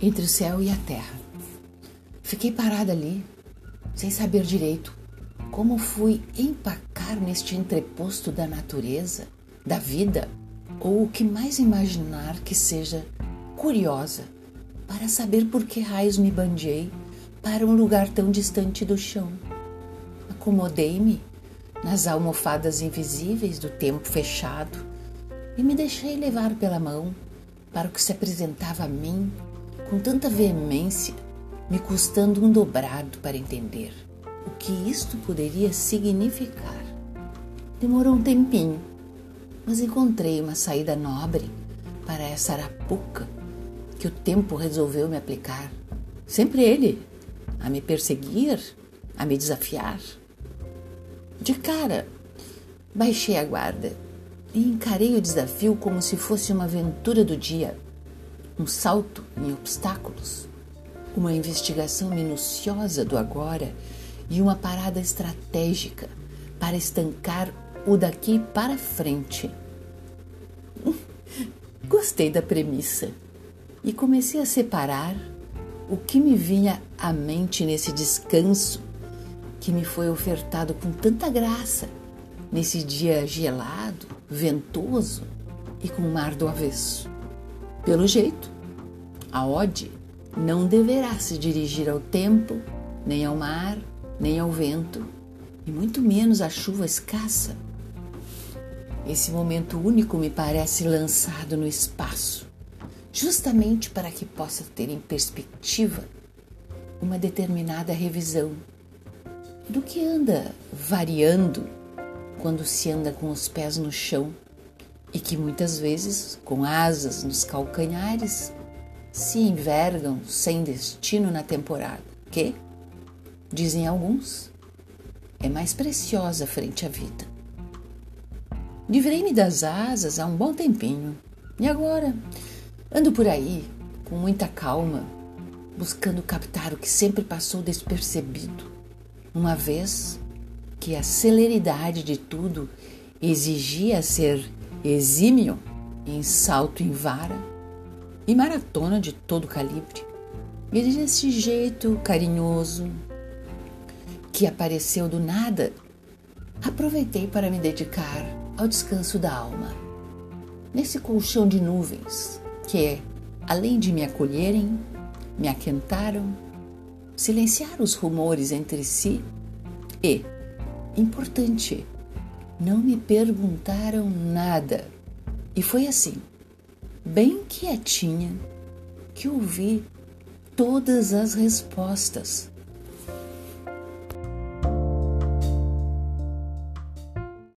entre o céu e a terra. Fiquei parada ali, sem saber direito como fui empacar neste entreposto da natureza, da vida, ou o que mais imaginar que seja curiosa para saber por que raios me bandiei para um lugar tão distante do chão. Acomodei-me nas almofadas invisíveis do tempo fechado e me deixei levar pela mão para o que se apresentava a mim com tanta veemência, me custando um dobrado para entender o que isto poderia significar. Demorou um tempinho, mas encontrei uma saída nobre para essa arapuca que o tempo resolveu me aplicar. Sempre ele, a me perseguir, a me desafiar. De cara, baixei a guarda e encarei o desafio como se fosse uma aventura do dia, um salto em obstáculos, uma investigação minuciosa do agora e uma parada estratégica para estancar o daqui para frente. Gostei da premissa e comecei a separar o que me vinha à mente nesse descanso que me foi ofertado com tanta graça nesse dia gelado, ventoso e com o mar do avesso. Pelo jeito, a ode não deverá se dirigir ao tempo, nem ao mar, nem ao vento, e muito menos à chuva escassa. Esse momento único me parece lançado no espaço, justamente para que possa ter em perspectiva uma determinada revisão do que anda variando quando se anda com os pés no chão e que muitas vezes, com asas nos calcanhares, se envergam sem destino na temporada, que, dizem alguns, é mais preciosa frente à vida. Livrei-me das asas há um bom tempinho. E agora? Ando por aí com muita calma, buscando captar o que sempre passou despercebido, uma vez que a celeridade de tudo exigia ser exímio em salto em vara e maratona de todo calibre. E desse jeito carinhoso, que apareceu do nada, aproveitei para me dedicar ao descanso da alma. Nesse colchão de nuvens que, além de me acolherem, me aquentaram, silenciaram os rumores entre si e, importante, não me perguntaram nada. E foi assim, bem quietinha, que ouvi todas as respostas